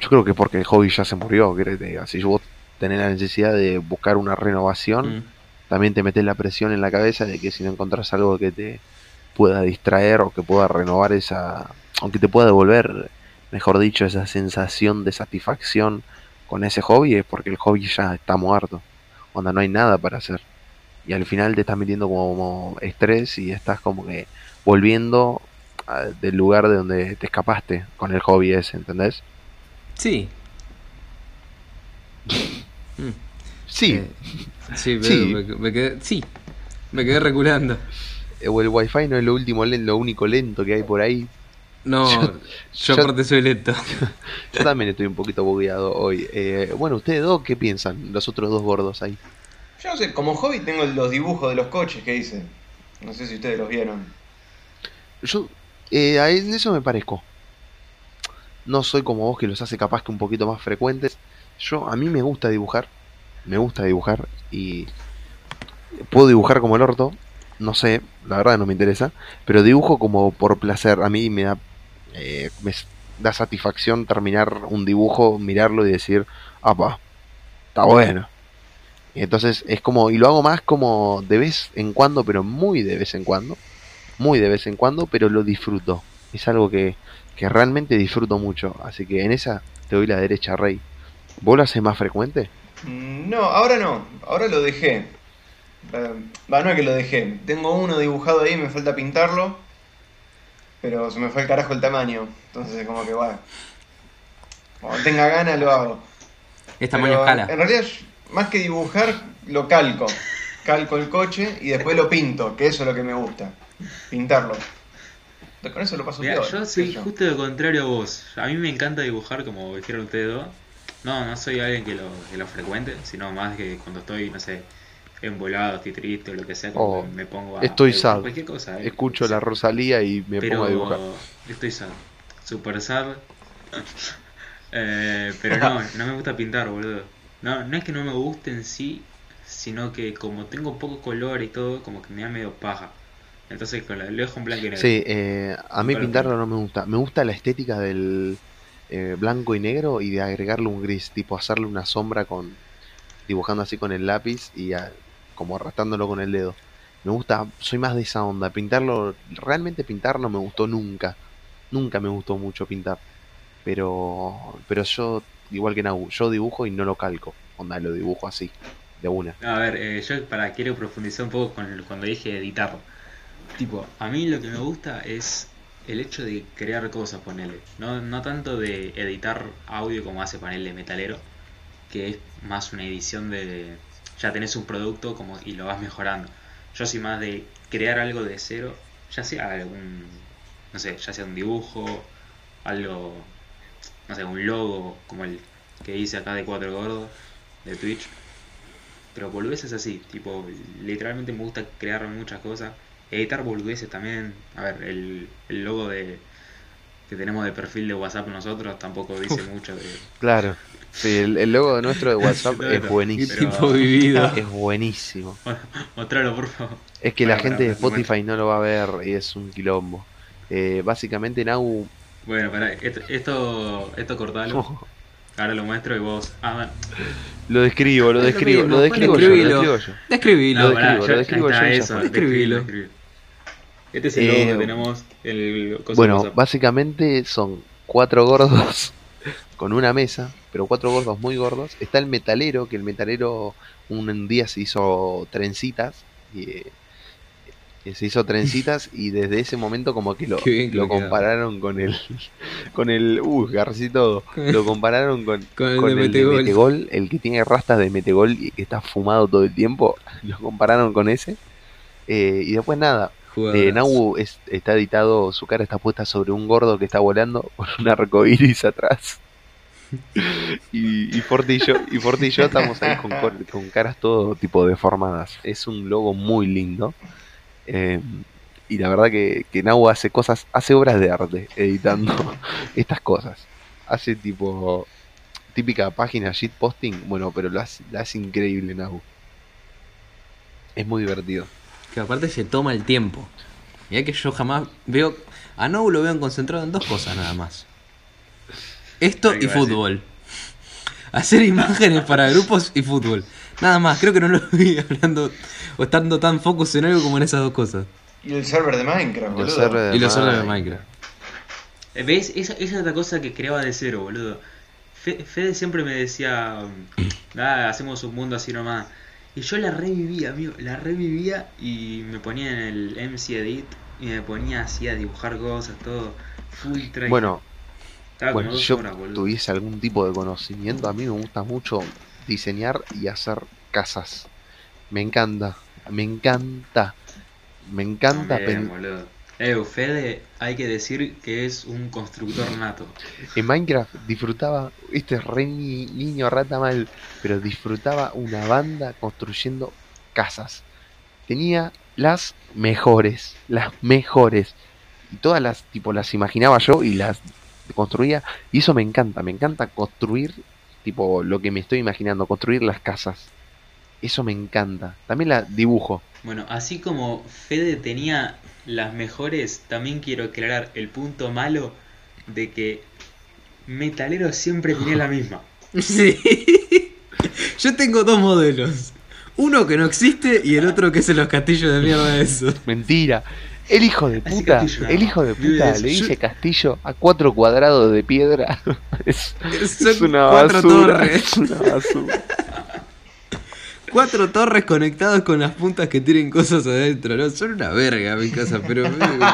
yo creo que es porque el hobby ya se murió, que te diga. Si vos tenés la necesidad de buscar una renovación, Mm. también te metes la presión en la cabeza de que si no encontrás algo que te pueda distraer o que pueda renovar esa, aunque te pueda devolver, mejor dicho, esa sensación de satisfacción con ese hobby, es porque el hobby ya está muerto. Onda, no hay nada para hacer. Y al final te estás metiendo como estrés y estás como que volviendo a- del lugar de donde te escapaste con el hobby ese, ¿entendés? Sí. Mm. [LAUGHS] Sí, Eh, sí, pero Sí. Me, me quedé, sí, me quedé reculando. eh, o el wifi no es lo último, lo único lento que hay por ahí. No, [LAUGHS] Yo- yo, yo- aparte soy lento. [LAUGHS] Yo también estoy un poquito bugueado hoy. Eh, bueno, ustedes dos, ¿qué piensan? Los otros dos gordos ahí. Yo no sé, como hobby tengo los dibujos de los coches que hice. No sé si ustedes los vieron. Yo, eh, eso me parezco. No soy como vos que los hace capaz que un poquito más frecuentes. Yo, a mí me gusta dibujar. Me gusta dibujar y puedo dibujar como el orto. No sé, la verdad no me interesa. Pero dibujo como por placer. A mí me da, eh, me da satisfacción terminar un dibujo, mirarlo y decir, apa, está bueno. Y entonces es como, y lo hago más como de vez en cuando, pero muy de vez en cuando muy de vez en cuando, pero lo disfruto. Es algo que, que realmente disfruto mucho. Así que en esa te doy la derecha, Rey. ¿Vos lo haces más frecuente? Mm, No, ahora no. Ahora lo dejé. Eh, Va, no es que lo dejé. Tengo uno dibujado ahí, me falta pintarlo. Pero se me fue el carajo el tamaño. Entonces, como que bueno. Cuando tenga ganas lo hago. Es tamaño Pero, escala. En realidad, yo- más que dibujar, lo calco. Calco el coche y después lo pinto, que eso es lo que me gusta. Pintarlo. Con eso lo paso Mirá, peor, yo soy yo. justo lo contrario a vos. A mí me encanta dibujar, como dijeron ustedes dos. No, no soy alguien que lo, que lo frecuente, sino más que cuando estoy, no sé, embolado, estoy triste o lo que sea, como Oh, me pongo a estoy sad. cualquier cosa. eh, Escucho sí. la Rosalía y me pero pongo a dibujar. estoy sad. Super sad. [LAUGHS] Eh, pero no, [LAUGHS] no me gusta pintar, boludo. No, no es que no me guste en sí, sino que como tengo poco color y todo, como que me da medio paja. Entonces con la, lo dejo en blanco y negro. Sí, eh, a mí pintarlo no me gusta. Me gusta la estética del eh, blanco y negro y de agregarle un gris, tipo hacerle una sombra con dibujando así con el lápiz y a- como arrastrándolo con el dedo. Me gusta, soy más de esa onda. Pintarlo, realmente pintar no me gustó nunca. Nunca me gustó mucho pintar. Pero, pero yo, igual que Nau, yo dibujo y no lo calco. Onda, lo dibujo así, de una. A ver, eh, yo para quiero profundizar un poco con cuando dije editar. Tipo, a mí lo que me gusta es el hecho de crear cosas, ponele. No, no tanto de editar audio como hace ponerle metalero, que es más una edición de. Ya tenés un producto como y lo vas mejorando. Yo soy más de crear algo de cero, ya sea algún. No sé, ya sea un dibujo, algo. No sé, un logo como el que hice acá de Cuatro Gordos de Twitch. Pero boludeces así, tipo, literalmente me gusta crear muchas cosas. Editar boludeces también. A ver, el, el logo de que tenemos de perfil de WhatsApp nosotros tampoco dice mucho de... Claro. Sí, el, el logo de nuestro de [LAUGHS] WhatsApp No, es buenísimo. Pero- Tipo vivido. Es buenísimo. [LAUGHS] Mostralo, por favor. Es que la Bueno, gente de. Spotify no lo va a ver y es un quilombo. Eh, básicamente Nau... Bueno, pará, esto, esto, esto cortalo. Ahora lo muestro y vos... Ah, lo describo, lo Es lo describo, lo describo yo, lo describilo. describo yo. Describilo. Lo No, pará, describo, yo- lo describo eso. Describilo. describilo. Este es el logo Eh, que tenemos, el Bueno, básicamente son cuatro gordos [LAUGHS] con una mesa, pero cuatro gordos muy gordos. Está el metalero, que el metalero un día se hizo trencitas y eh, que se hizo trencitas y desde ese momento como que lo, bien compararon con el [LAUGHS] con el uh todo. Lo compararon con, Con el con de el de Metegol. Metegol el que tiene rastas de Metegol y que está fumado todo el tiempo [LAUGHS] lo compararon con ese. Eh, y después nada eh, Nau es- está editado su cara está puesta sobre un gordo que está volando [LAUGHS] con un arco iris atrás. Y, y y yo y Forti y yo estamos ahí con, con caras todo tipo deformadas. Es un logo muy lindo eh, y la verdad que, que Nau hace cosas, hace obras de arte [LAUGHS] editando estas cosas. Hace tipo típica página shitposting, bueno, pero lo hace, la hace increíble Nau. Es muy divertido. Que aparte se toma el tiempo. Mirá que yo jamás veo. A Nou lo veo concentrado en dos cosas nada más. Esto y fútbol. Hacer imágenes para grupos y fútbol. Nada más, creo que no lo vi [LAUGHS] hablando o estando tan focus en algo como en esas dos cosas. Y el server de Minecraft, boludo. servers Y los servers de Minecraft. Eh, ¿Ves? Esa, esa es otra cosa que creaba de cero, boludo. Fe- Fede siempre me decía, ah, hacemos un mundo así nomás. Y yo la revivía, amigo, la revivía y me ponía en el MC Edit y me ponía así a dibujar cosas, todo full try. Bueno, Estaba bueno, como si dos yo horas, boludo. tuviese algún tipo de conocimiento, a mí me gusta mucho diseñar y hacer casas. Me encanta, me encanta, me encanta. Boludo. Eh, Fede, hay que decir que es un constructor nato. En Minecraft disfrutaba, este es re ni- niño rata mal, pero disfrutaba una banda construyendo casas. Tenía las mejores, las mejores. Y todas las, tipo, las imaginaba yo y las construía. Y eso me encanta, me encanta construir, tipo, lo que me estoy imaginando, construir las casas. Eso me encanta. También la dibujo. Bueno, así como Fede tenía las mejores, también quiero aclarar el punto malo de que Metalero siempre tenía la misma. [LAUGHS] Sí. [LAUGHS] Yo tengo dos modelos. Uno que no existe y el otro que es en los castillos de mierda eso. Mentira. El hijo de puta, el hijo de puta le dice castillo a cuatro cuadrados de piedra. [LAUGHS] Es, una cuatro basura. torres. Es una basura. [LAUGHS] Cuatro torres conectadas con las puntas que tienen cosas adentro, ¿no? Son una verga mi casa, pero me, me,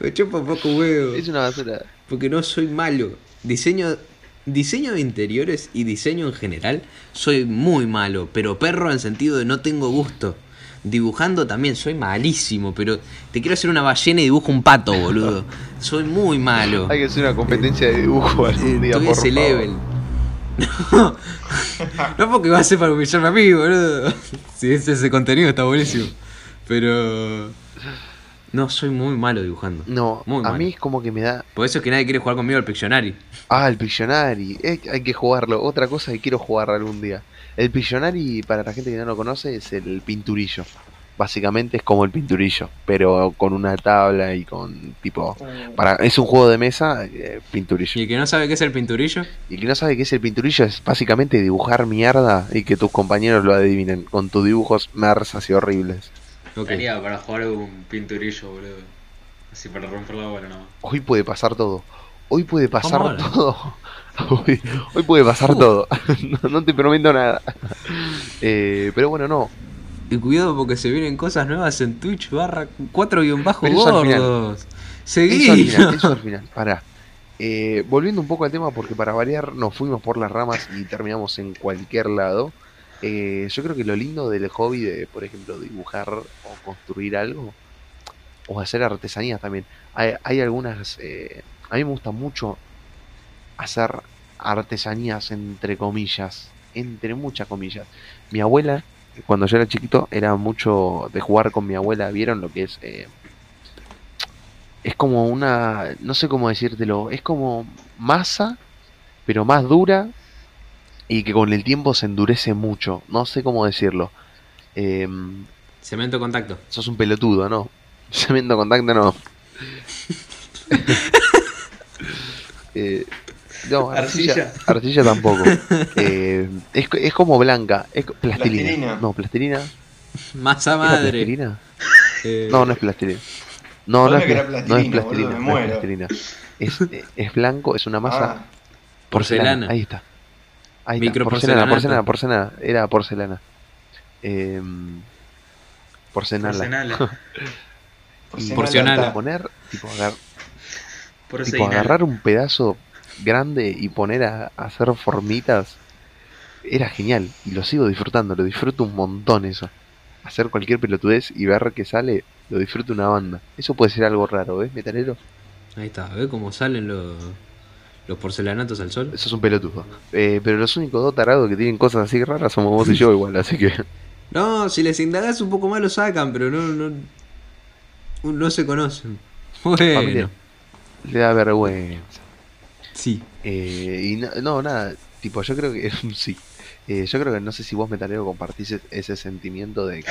me chupa un poco huevo. Es una basura. Porque no soy malo. Diseño, diseño de interiores y diseño en general, soy muy malo. Pero perro en sentido de no tengo gusto. Dibujando también soy malísimo, pero te quiero hacer una ballena y dibujo un pato, boludo. Soy muy malo. Hay que hacer una competencia de dibujo algún día, Estoy por ese favor. level. No, no porque va a ser para humillarme a mí, boludo. Si es ese contenido está buenísimo. Pero. No, soy muy malo dibujando. No, Muy a malo. mí es como que me da. Por eso es que nadie quiere jugar conmigo al Pictionary. Ah, el Pictionary. Eh, hay que jugarlo. Otra cosa que quiero jugar algún día. El Pictionary, para la gente que no lo conoce, es el pinturillo. Básicamente es como el pinturillo, pero con una tabla y con tipo. Para, es un juego de mesa, eh, pinturillo. Y el que no sabe qué es el pinturillo, Y el que no sabe qué es el pinturillo es básicamente dibujar mierda y que tus compañeros lo adivinen con tus dibujos mersas y horribles. ok. Estaría para jugar un pinturillo, boludo. Así para romper la bola, no. Hoy puede pasar todo. Hoy puede pasar todo. [LAUGHS] Hoy, hoy puede pasar Uh. todo. [LAUGHS] No, no te prometo nada. Eh, pero bueno, no. Y cuidado porque se vienen cosas nuevas en Twitch barra 4 guion bajo al gordos. Eso al Seguí. final. Eso al [LAUGHS] final. Pará. Eh, volviendo un poco al tema, porque para variar nos fuimos por las ramas y terminamos en cualquier lado. Eh, yo creo que lo lindo del hobby de, por ejemplo, dibujar o construir algo, o hacer artesanías también. Hay, hay algunas. eh, a mí me gusta mucho hacer artesanías, entre comillas. Entre muchas comillas. Mi abuela, cuando yo era chiquito, era mucho de jugar con mi abuela. ¿Vieron lo que es? eh, es como una, no sé cómo decírtelo, es como masa, pero más dura y que con el tiempo se endurece mucho. No sé cómo decirlo. Em, Cemento contacto. sos un pelotudo, ¿no? Cemento contacto, no. [LAUGHS] Eh, no, [LAUGHS] arcilla, Arcilla. arcilla tampoco. [LAUGHS] Eh, es, es como blanca, es plastilina. Plastilina. No, plastilina. Masa ¿Era madre. plastilina? [LAUGHS] Eh, No, no es plastilina. No, no es, que era pla- no es plastilina, plastilina. boludo, me no es plastilina. Es, eh, es blanco, es una masa Ah, porcelana. Porcelana. Ahí está. Ahí está. Porcelana, porcelana, porcelana. Era porcelana. Porcenala. Porcenala. Porcenala. Porcionala. Para poner, tipo, agar- tipo, agarrar un pedazo grande y poner a, a hacer formitas era genial y lo sigo disfrutando, lo disfruto un montón eso. Hacer cualquier pelotudez y ver que sale, lo disfruto una banda. Eso puede ser algo raro, ¿ves, metalero? Ahí está, ¿ves cómo salen los, los porcelanatos al sol? Eso es un pelotudo. Eh, pero los únicos dos tarados que tienen cosas así raras somos vos y yo igual, así que... [LAUGHS] No, si les indagas un poco más lo sacan, pero no, no, no se conocen. Bueno, Familia, le da vergüenza. Sí. Eh, y no, no, nada, tipo, yo creo que [LAUGHS] sí. Eh, yo creo que no sé si vos, Metalero, compartís e- ese sentimiento de que.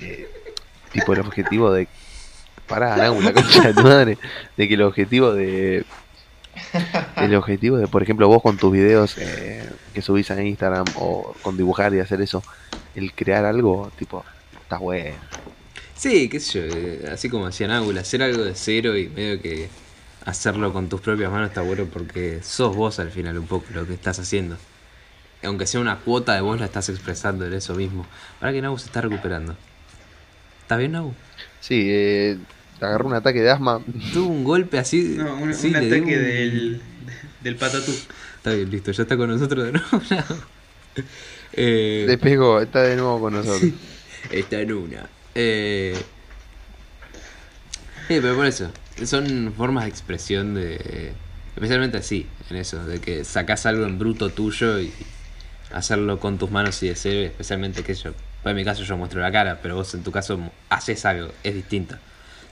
eh, tipo, el objetivo de. Pará, [LAUGHS] Nagu, la concha de tu madre. De que el objetivo de. El objetivo de, por ejemplo, vos con tus videos eh, que subís a Instagram o con dibujar y hacer eso, el crear algo, tipo, está bueno. Sí, qué sé yo, eh, así como hacían Ángula, hacer algo de cero y medio que hacerlo con tus propias manos está bueno porque sos vos al final un poco lo que estás haciendo. Aunque sea una cuota de vos la estás expresando en eso mismo. Para que Nagu se está recuperando. ¿Está bien, Nagu? Sí, eh, agarró un ataque de asma. Tuvo un golpe así. No, un, sí, un ataque un- del, del patatú. Está bien, listo, ya está con nosotros de nuevo. [LAUGHS] Eh, Despegó, está de nuevo con nosotros. Está en una. Eh... Sí, pero por eso. Son formas de expresión de. Especialmente así, en eso, de que sacás algo en bruto tuyo y hacerlo con tus manos y de cero, y especialmente que yo. En mi caso yo muestro la cara, pero vos en tu caso haces algo, es distinto.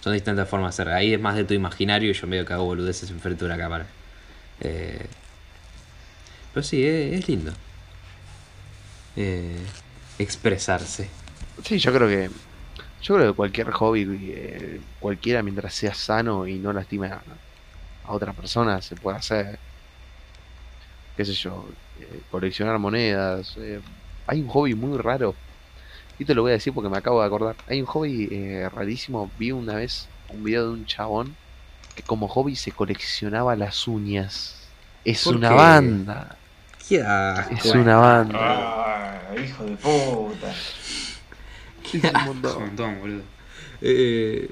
Son distintas formas de hacer. Ahí es más de tu imaginario y yo medio que hago boludeces enfrente de una cámara. Eh... Pero sí, es, es lindo. Eh, expresarse. Sí, yo creo que yo creo que cualquier hobby, eh, cualquiera mientras sea sano y no lastime a, a otra persona se puede hacer. Qué sé yo, eh, coleccionar monedas. eh, hay un hobby muy raro. Y te lo voy a decir porque me acabo de acordar. Hay un hobby eh, rarísimo. Vi una vez un video de un chabón que como hobby se coleccionaba las uñas. Es ¿Por una qué? banda. Qué asco. Es una banda. Ah, hijo de puta. Es un montón. Un montón, boludo. Eh,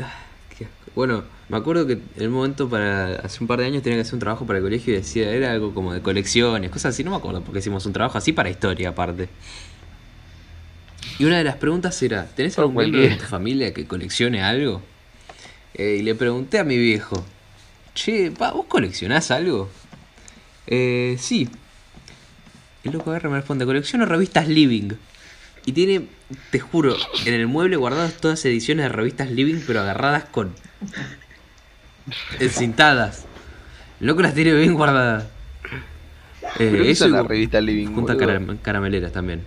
ah, qué asco. Bueno, me acuerdo que en el momento para hace un par de años tenía que hacer un trabajo para el colegio y decía, era algo como de colecciones, cosas así, no me acuerdo porque hicimos un trabajo así para historia aparte. Y una de las preguntas era, ¿tenés algún miembro de tu familia que coleccione algo? Eh, y le pregunté a mi viejo, che, pa, ¿vos coleccionás algo? Eh, sí. El loco agarra me responde, colecciono revistas Living. Y tiene, te juro, en el mueble guardadas todas ediciones de revistas Living, pero agarradas con. encintadas. El loco las tiene bien guardadas. Eh, Pero ¿qué eso y la revista Living. junta caram- carameleras también.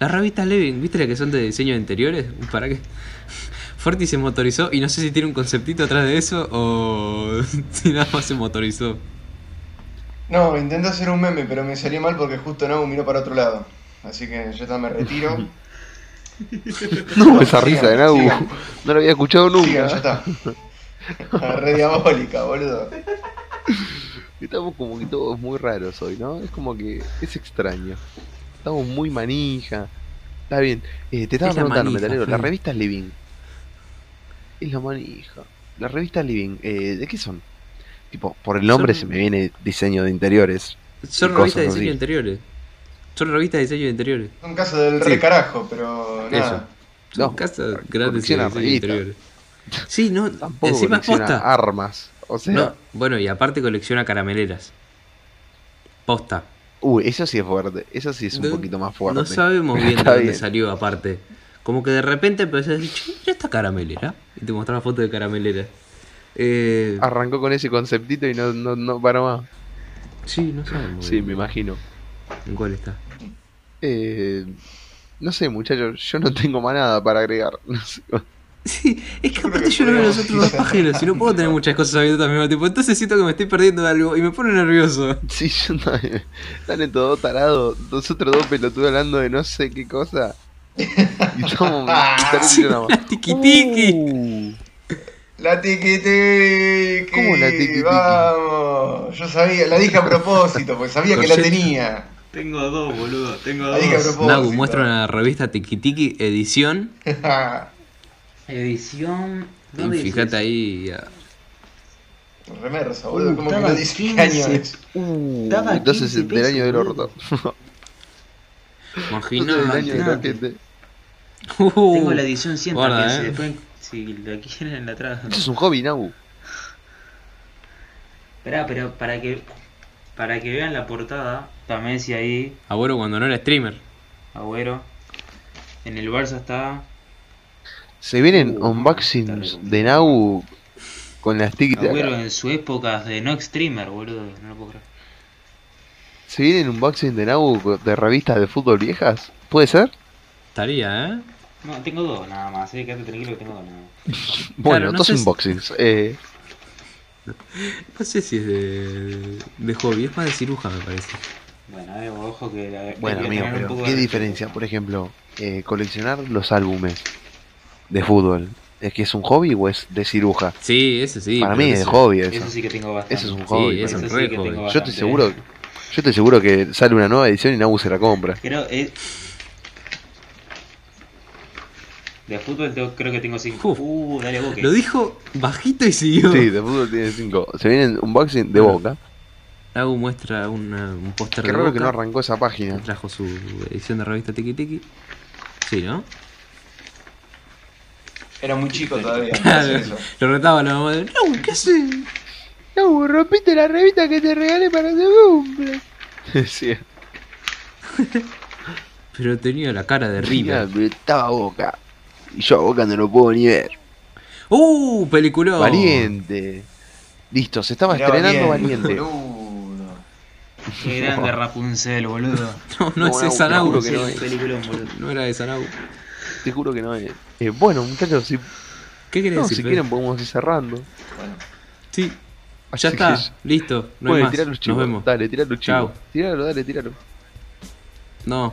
Las revistas Living, ¿viste las que son de diseño de interiores? ¿Para qué? [LAUGHS] Forti se motorizó y no sé si tiene un conceptito atrás de eso o [LAUGHS] si nada más se motorizó. No, intenté hacer un meme, pero me salió mal porque justo no miró para otro lado. Así que yo ya me retiro. [LAUGHS] No, esa Sigan, risa de Nagu. sigan. No la había escuchado nunca. Sigan, ya está. Re diabólica, boludo. Estamos como que todos muy raros hoy, ¿no? Es como que es extraño. Estamos muy manija. Está bien. Eh, te estaba Es la preguntando, manija, Metalero, las Fede. revistas Living. Es la manija. Las revistas Living, eh, ¿de qué son? Tipo, por el nombre Son- se me viene diseño de interiores. Son revistas de diseño de interiores. Son revistas de diseño de interiores. Un caso del Sí. re carajo, pero Eso. nada. Son No, casas grandes de diseño de interiores. Sí, no, Tampoco encima posta. armas. O sea, No, bueno, y aparte colecciona carameleras. Posta. uy, eso sí es fuerte. Eso sí es un No- poquito más fuerte. No sabemos [LAUGHS] bien de dónde bien. salió, aparte. Como que de repente empecé a decir, che, mira esta caramelera. Y te mostraba fotos de caramelera. Eh, Arrancó con ese conceptito y no, no, no paró más. sí, no sabemos. Sí, bien me imagino. ¿En cuál está? Eh, no sé, muchachos, yo no tengo más nada para agregar. [LAUGHS] No sé. Sí, es que aparte yo lo veo los otros dos pajeros y no puedo tener muchas cosas abiertas al mismo tiempo. Entonces siento que me estoy perdiendo de algo y me pone nervioso. Sí, yo también. Están estos dos tarados, nosotros dos pelotudos hablando de no sé qué cosa. Y estamos. [LAUGHS] Sí, la tiki tiki. Uh, La tiki tiki. ¿Cómo la tiki tiki? Vamos. Yo sabía, la dije a propósito, porque sabía que la tenía. Tengo dos, boludo. Tengo Ahí que a dos. Nagu muestra una revista Tiki Tiki edición. [LAUGHS] Edición. Y ¿Dónde dice fíjate ahí. ah, Remersa, boludo, Uh, como que estaba no dice qué 15. año es. Uh, entonces 15 del año [LAUGHS] del orto. Imagínate. Uh, Tengo la edición 100 guarda, también. eh. Si después, si la quieren, la trajo. Eso es un hobby, Nau. Esperá, pero para que para que vean la portada, también decía ahí, Abuelo cuando no era streamer. Agüero. En el Barça está Se vienen Uh, unboxings está de Nau con las tickets Agüero en su época de no streamer, boludo. No lo puedo creer. Se vienen unboxing de Nau de revistas de fútbol viejas. ¿Puede ser? Estaría, ¿eh? No, tengo dos nada más, eh. Quédate tranquilo que tengo dos nada más. [LAUGHS] Bueno, no dos si- unboxings. Eh, [LAUGHS] No sé si es de, de hobby, es más de ciruja, me parece. Bueno, eh, ojo que la- hay bueno, que amigo, tener un pero poco ¿qué de diferencia? Por ejemplo, eh, coleccionar los álbumes de fútbol. ¿Es que es un hobby o es de ciruja? Sí, ese sí. Para mí es hobby respeto. eso. Eso sí que tengo bastante. Eso es un Sí, hobby. un Eso sí que hobby. tengo Yo estoy bastante. seguro, yo estoy seguro que sale una nueva edición y Nau se la compra. Creo, eh, de fútbol tengo- creo que tengo cinco. Uf. Uh, dale boque. Lo dijo bajito y siguió. Sí, de fútbol tiene 5. Se vienen unboxing de Boca. Nagu muestra una- un póster Qué de raro que no arrancó esa página. Trajo su edición de revista Tiki Tiki. Sí, ¿no? Era muy chico todavía. [LAUGHS] eso. Lo retaba la mamá de. No, ¿qué haces? No, rompiste la revista que te regalé para tu cumple. [LAUGHS] sí, Pero tenía la cara de River. River. pero estaba Boca. Y yo a Boca no lo puedo ni ver. ¡Uh! Peliculón. Valiente. Listo, se estaba Mirá, estrenando Valiente. boludo. [LAUGHS] Qué grande Rapunzel, boludo. [LAUGHS] No, no, es No, juro que no Rapunzel, es. peliculón, boludo. No era esa Nagu. Te juro que no es. Eh, bueno, muchachos, si, ¿Qué querés no, decir? si quieren podemos ir cerrando. Bueno, Sí. Así Ya está. que- Listo. No hay bueno, más. tirá los Nos vemos. Dale, chivos. Chao. Tiralo, dale, tiralo. No.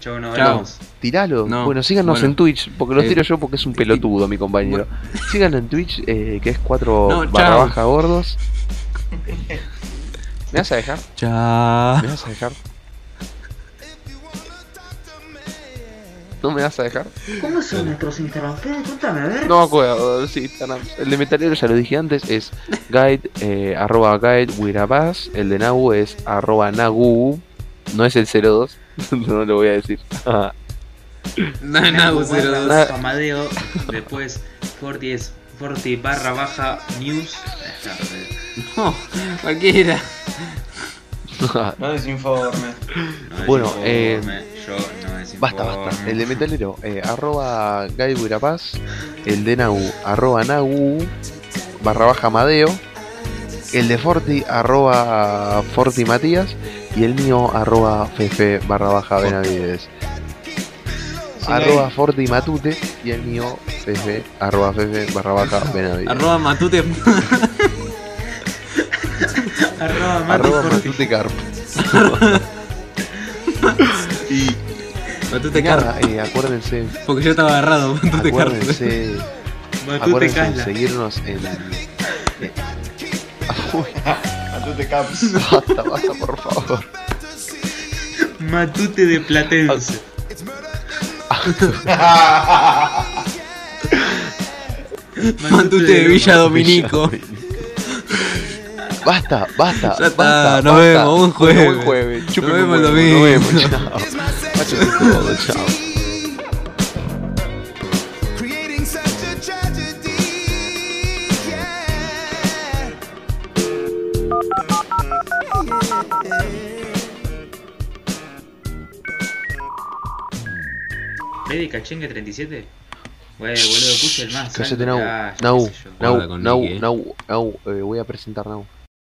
Chau, nos Chao. vemos. Tiralo. No, Bueno, síganos bueno. en Twitch, porque los Eh, tiro yo porque es un pelotudo mi compañero. Síganos en Twitch, eh, que es 4 No, barra baja gordos. [LAUGHS] ¿Me vas a dejar? Ya. ¿Me vas a dejar? ¿No me vas a dejar? ¿Cómo son nuestros Instagrams? Cuéntame, a ver. No, acuerdo, sí, El de Metalero, ya lo dije antes, es guide, eh, arroba guide wirabas. El de Nagu es arroba Nagu. No es el 02, [LAUGHS] no lo voy a decir. no, Nagu 02. Amadeo, después 410 deporte barra baja news. [LAUGHS] No, cualquiera. [LAUGHS] No desinforme. [LAUGHS] Bueno, eh, Basta, basta. El de Metalero, eh, arroba Guy Burapaz. El de Nau, arroba Nau, barra baja Madeo. El de Forti, arroba Forti Matías. Y el mío, arroba Fefe, barra baja Benavides. Arroba ahí. Forti Matute. Y el mío, Fefe, arroba Fefe, barra baja [LAUGHS] Benavides. Arroba Matute. Arroba [LAUGHS] Mati Arroba. Matute Carp. [LAUGHS] y Matute Carp. eh, acuérdense, Porque yo estaba agarrado. Matute Carp. acuérdense, Matute Casla. seguirnos en... eh, Uy, Matute Caps. basta, basta, por favor. Matute de Platense. [LAUGHS] Matute de Villa Dominico. Basta, basta. Ya está, basta, nos basta. vemos, buen jueves. Buen jueves. Nos vemos un el domingo. Nos vemos, chao. Váyanse todos, chao. ¿Freddy Cachengue 37? Güey, boludo, puse el más. Cállate, alto Nau. Nau. Nau, Nau, eh. Nau, eh, voy a presentar Nau.